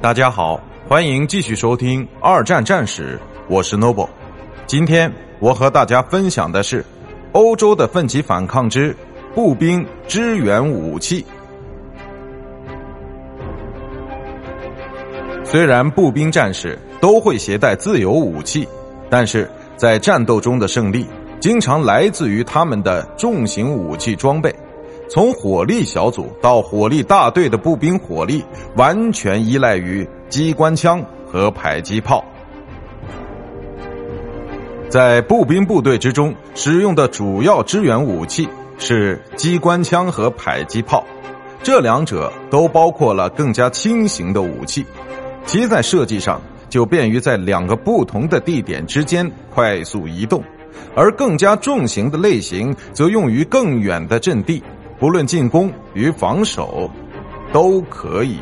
大家好，欢迎继续收听《二战战史》，我是 Noble。今天我和大家分享的是欧洲的奋起反抗之步兵支援武器。虽然步兵战士都会携带自由武器，但是在战斗中的胜利经常来自于他们的重型武器装备。从火力小组到火力大队的步兵火力，完全依赖于机关枪和迫击炮。在步兵部队之中，使用的主要支援武器是机关枪和迫击炮，这两者都包括了更加轻型的武器，其在设计上就便于在两个不同的地点之间快速移动，而更加重型的类型则用于更远的阵地。不论进攻与防守，都可以。